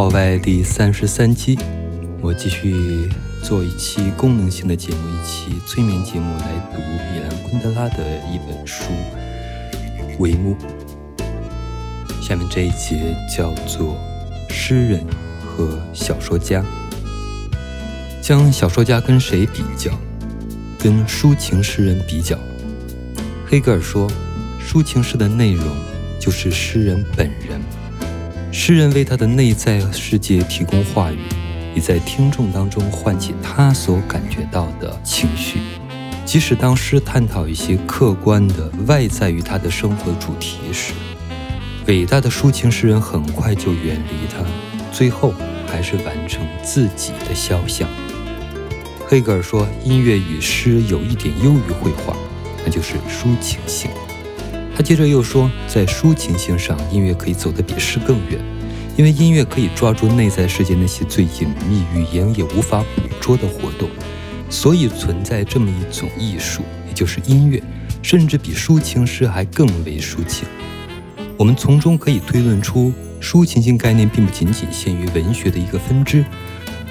号外第三十三期，我继续做一期功能性的节目，一期催眠节目来读米兰昆德拉的一本书《帷幕》。下面这一节叫做“诗人和小说家”，将小说家跟谁比较？跟抒情诗人比较。黑格尔说，抒情诗的内容就是诗人本人。诗人为他的内在世界提供话语，也在听众当中唤起他所感觉到的情绪。即使当诗探讨一些客观的外在于他的生活主题时，伟大的抒情诗人很快就远离他，最后还是完成自己的肖像。黑格尔说，音乐与诗有一点优于绘画，那就是抒情性。他接着又说，在抒情性上，音乐可以走得比诗更远，因为音乐可以抓住内在世界那些最隐秘、语言也无法捕捉的活动，所以存在这么一种艺术，也就是音乐，甚至比抒情诗还更为抒情。我们从中可以推论出，抒情性概念并不仅仅限于文学的一个分支，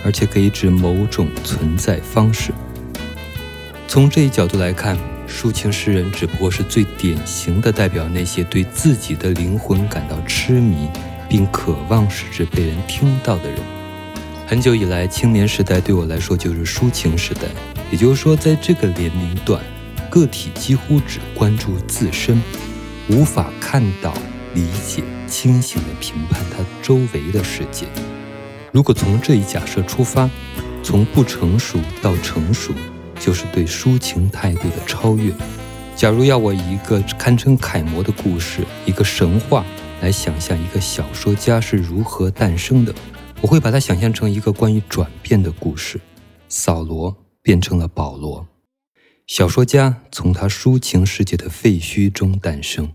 而且可以指某种存在方式。从这一角度来看，抒情诗人只不过是最典型的代表那些对自己的灵魂感到痴迷，并渴望使之被人听到的人。很久以来，青年时代对我来说就是抒情时代，也就是说，在这个年龄段，个体几乎只关注自身，无法看到、理解、清醒地评判他周围的世界。如果从这一假设出发，从不成熟到成熟，就是对抒情态度的超越。假如要我以一个堪称楷模的故事，一个神话来想象一个小说家是如何诞生的，我会把它想象成一个关于转变的故事。扫罗变成了保罗，小说家从他抒情世界的废墟中诞生。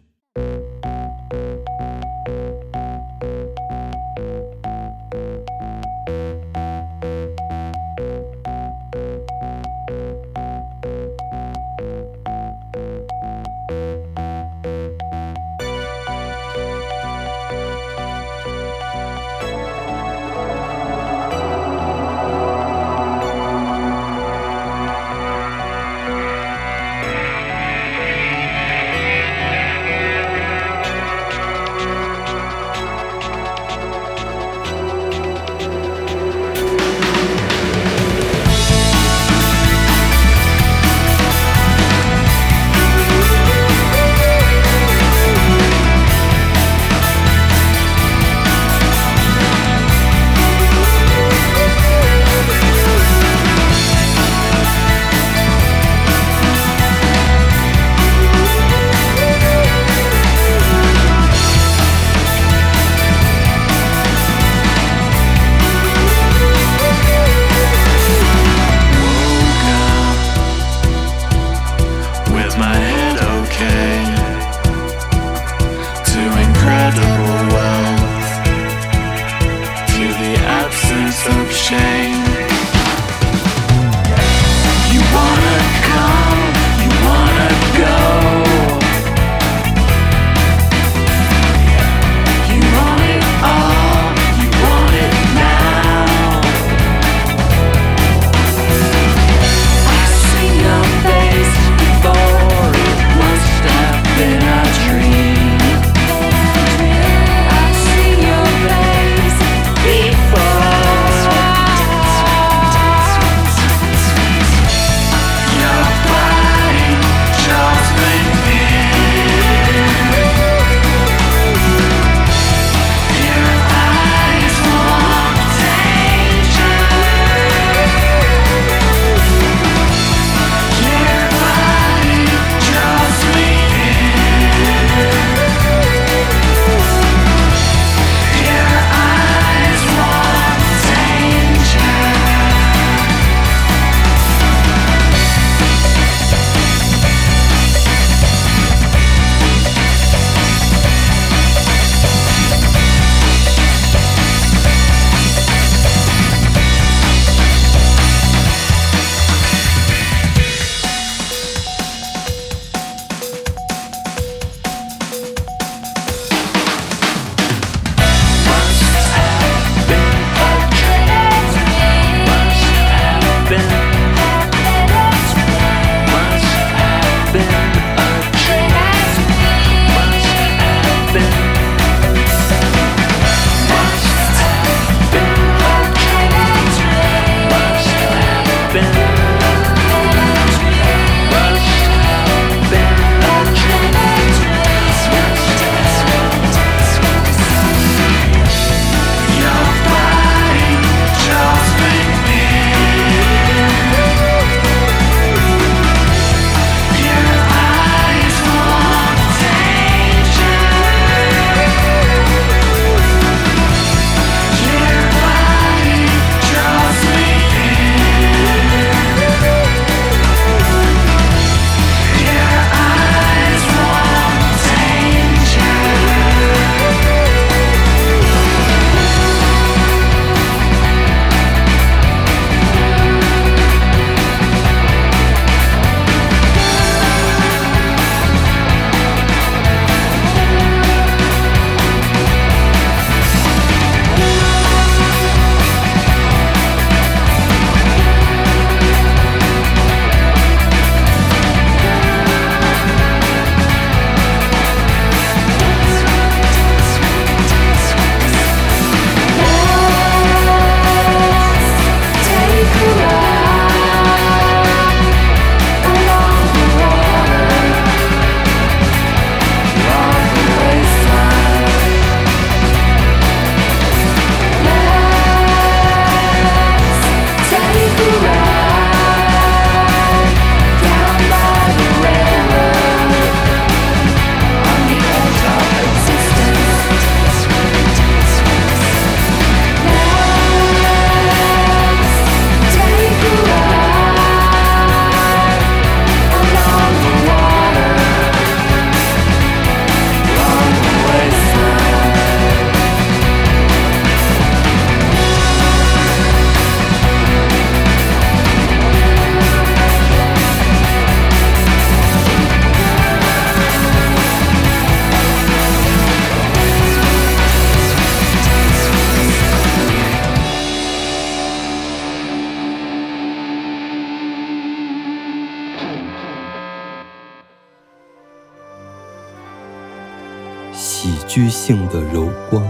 性的柔光。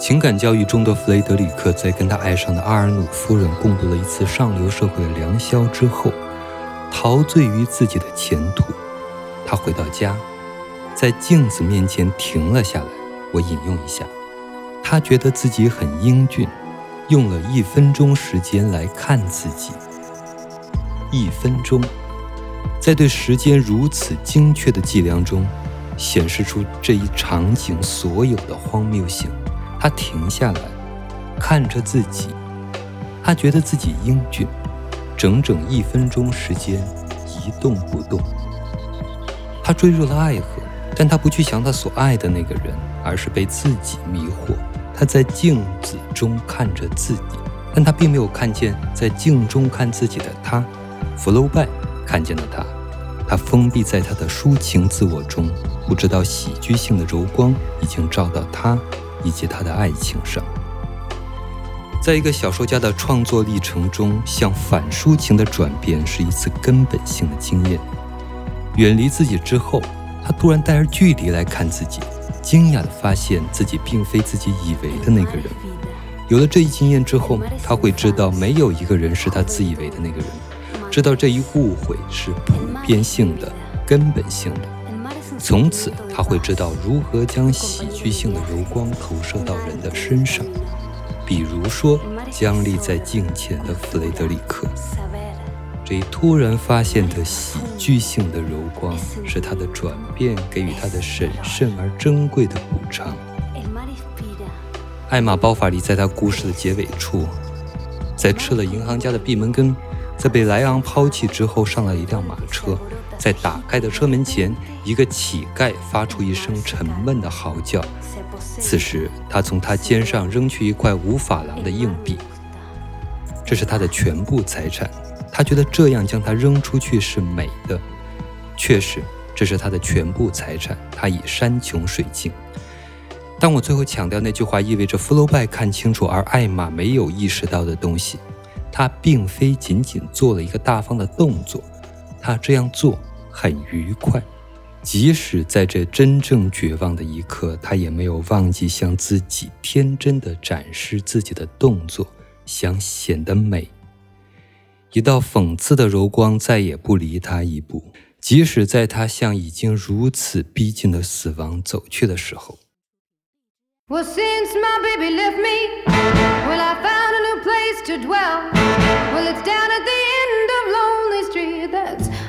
情感教育中的弗雷德里克在跟他爱上的阿尔努夫人共度了一次上流社会的良宵之后，陶醉于自己的前途。他回到家，在镜子面前停了下来。我引用一下，他觉得自己很英俊，用了一分钟时间来看自己。一分钟，在对时间如此精确的计量中，显示出这一场景所有的荒谬性。他停下来，看着自己，他觉得自己英俊，整整一分钟时间一动不动。他坠入了爱河，但他不去想他所爱的那个人，而是被自己迷惑。他在镜子中看着自己，但他并没有看见在镜中看自己的他。福楼拜看见了他，他封闭在他的抒情自我中，不知道喜剧性的柔光已经照到他。以及他的爱情上，在一个小说家的创作历程中，向反抒情的转变是一次根本性的经验。远离自己之后，他突然带着距离来看自己，惊讶地发现自己并非自己以为的那个人。有了这一经验之后，他会知道没有一个人是他自以为的那个人，知道这一误会是普遍性的、根本性的。从此，他会知道如何将喜剧性的柔光投射到人的身上。比如说，僵立在镜前的弗雷德里克，这一突然发现的喜剧性的柔光，是他的转变给予他的审慎而珍贵的补偿。艾玛·包法利在他故事的结尾处，在吃了银行家的闭门羹，在被莱昂抛弃之后，上了一辆马车。在打开的车门前，一个乞丐发出一声沉闷的嚎叫。此时，他从他肩上扔去一块五法郎的硬币，这是他的全部财产。他觉得这样将它扔出去是美的。确实，这是他的全部财产。他已山穷水尽。但我最后强调那句话，意味着福楼拜看清楚，而艾玛没有意识到的东西。他并非仅仅做了一个大方的动作，他这样做。很愉快，即使在这真正绝望的一刻，他也没有忘记向自己天真的展示自己的动作，想显得美。一道讽刺的柔光再也不离他一步，即使在他向已经如此逼近的死亡走去的时候。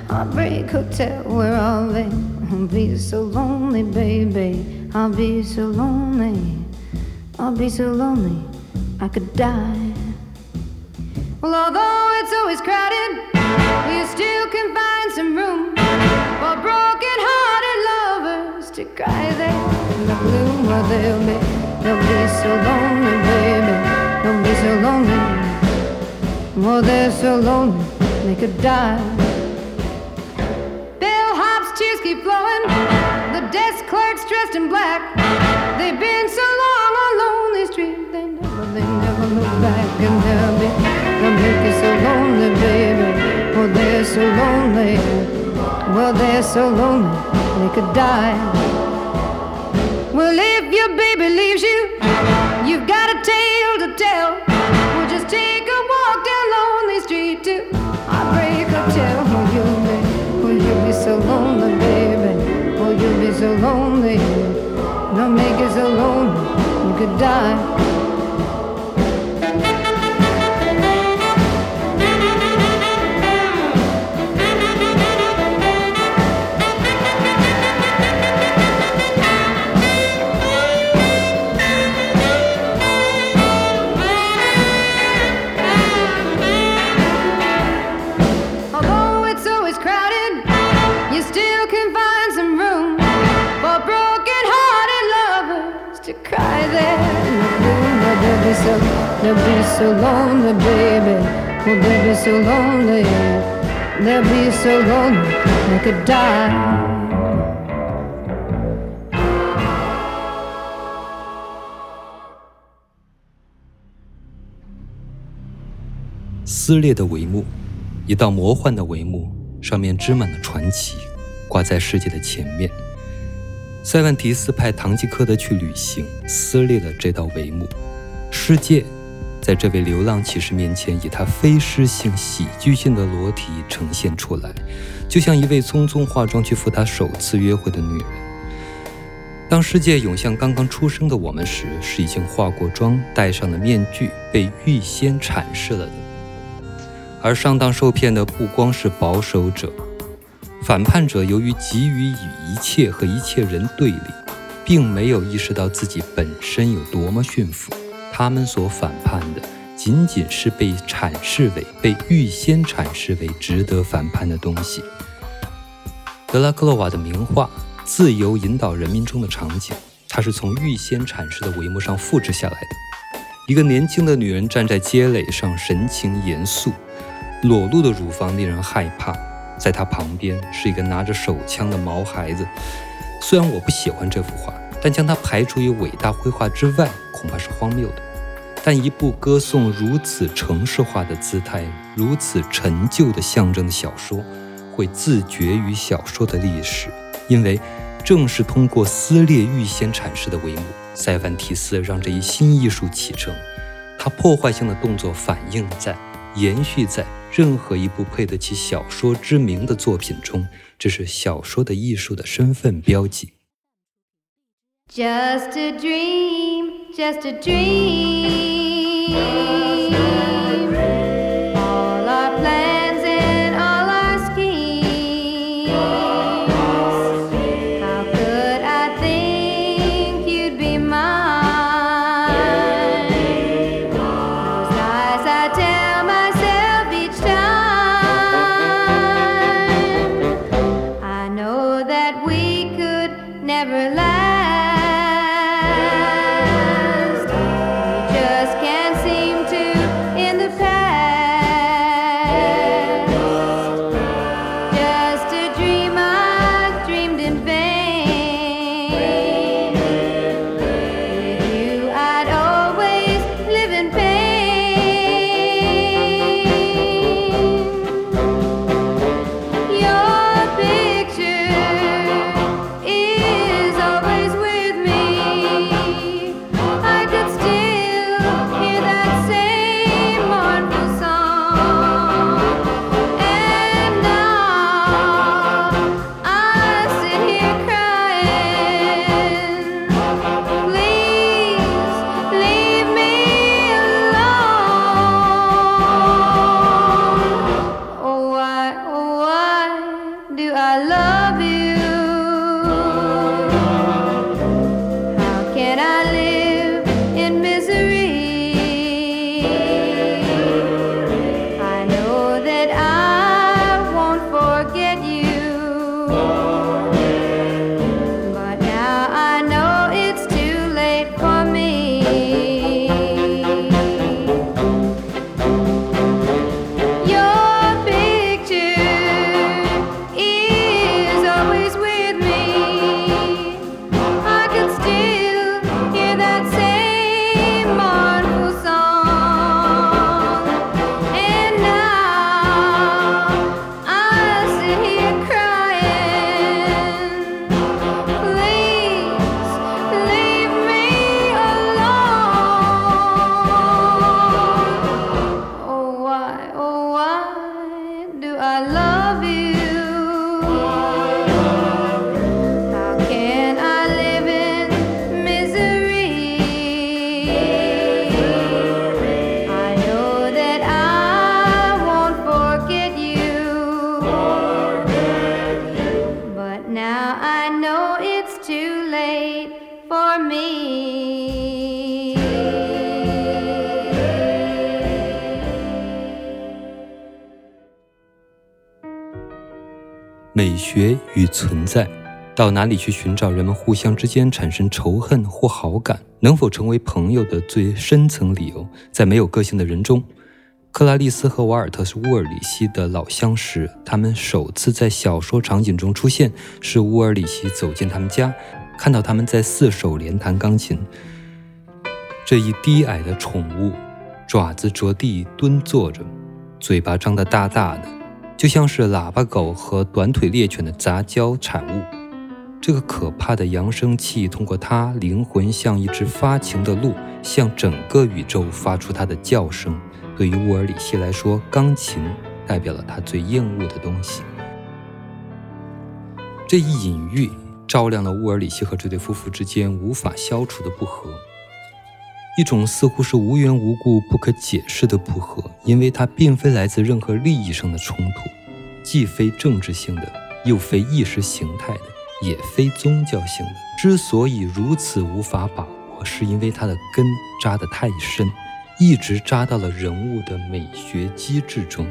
Heartbreak hotel where I'll be. I'll be so lonely, baby. I'll be so lonely. I'll be so lonely, I could die. Well, although it's always crowded, you still can find some room for broken-hearted lovers to cry there in the gloom. Well, they'll be, they'll be so lonely, baby. They'll be so lonely. Well, they're so lonely, they could die keep flowing. The desk clerks dressed in black. They've been so long on lonely street. They never, they never look back. And they'll be, they'll make you so lonely, baby. Oh, they're so lonely. Well, they're so lonely, they could die. Well, if your baby leaves you, you've got a tale to tell. Die. So long I could die. 撕裂的帷幕，一道魔幻的帷幕，上面织满了传奇，挂在世界的前面。塞万提斯派唐吉诃德去旅行，撕裂了这道帷幕。世界在这位流浪骑士面前，以他非诗性、喜剧性的裸体呈现出来，就像一位匆匆化妆去赴他首次约会的女人。当世界涌向刚刚出生的我们时，是已经化过妆、戴上了面具、被预先阐释了的。而上当受骗的不光是保守者，反叛者由于急于与一切和一切人对立，并没有意识到自己本身有多么驯服。他们所反叛的，仅仅是被阐释为、被预先阐释为值得反叛的东西。德拉克洛瓦的名画《自由引导人民》中的场景，它是从预先阐释的帷幕上复制下来的。一个年轻的女人站在街垒上，神情严肃。裸露的乳房令人害怕，在她旁边是一个拿着手枪的毛孩子。虽然我不喜欢这幅画，但将它排除于伟大绘画之外，恐怕是荒谬的。但一部歌颂如此城市化的姿态、如此陈旧的象征的小说，会自绝于小说的历史，因为正是通过撕裂预先阐释的帷幕，塞凡提斯让这一新艺术启程。他破坏性的动作反映在、延续在。任何一部配得起小说之名的作品中，这是小说的艺术的身份标记。Just a dream, just a dream. 在，到哪里去寻找人们互相之间产生仇恨或好感，能否成为朋友的最深层理由？在没有个性的人中，克拉丽丝和瓦尔特是乌尔里希的老相识，他们首次在小说场景中出现，是乌尔里希走进他们家，看到他们在四手连弹钢琴。这一低矮的宠物，爪子着地蹲坐着，嘴巴张得大大的。就像是喇叭狗和短腿猎犬的杂交产物。这个可怕的扬声器通过它灵魂像一只发情的鹿，向整个宇宙发出它的叫声。对于乌尔里希来说，钢琴代表了他最厌恶的东西。这一隐喻照亮了乌尔里希和这对夫妇之间无法消除的不和，一种似乎是无缘无故、不可解释的不和，因为它并非来自任何利益上的冲突，既非政治性的，又非意识形态的。也非宗教性的。之所以如此无法把握，是因为它的根扎得太深，一直扎到了人物的美学机制中。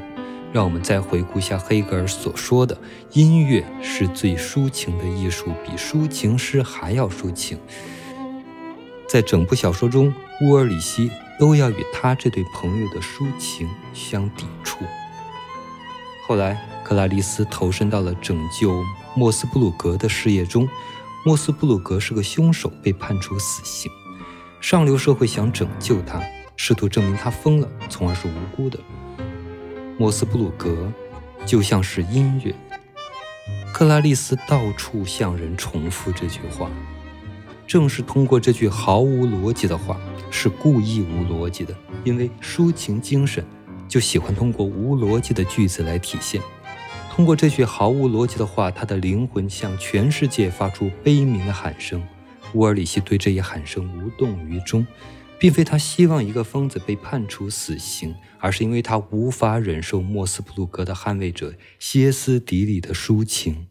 让我们再回顾一下黑格尔所说的：音乐是最抒情的艺术，比抒情诗还要抒情。在整部小说中，乌尔里希都要与他这对朋友的抒情相抵触。后来，克拉丽丝投身到了拯救。莫斯布鲁格的事业中，莫斯布鲁格是个凶手，被判处死刑。上流社会想拯救他，试图证明他疯了，从而是无辜的。莫斯布鲁格就像是音乐，克拉丽丝到处向人重复这句话。正是通过这句毫无逻辑的话，是故意无逻辑的，因为抒情精神就喜欢通过无逻辑的句子来体现。通过这句毫无逻辑的话，他的灵魂向全世界发出悲鸣的喊声。乌尔里希对这一喊声无动于衷，并非他希望一个疯子被判处死刑，而是因为他无法忍受莫斯普鲁格的捍卫者歇斯底里的抒情。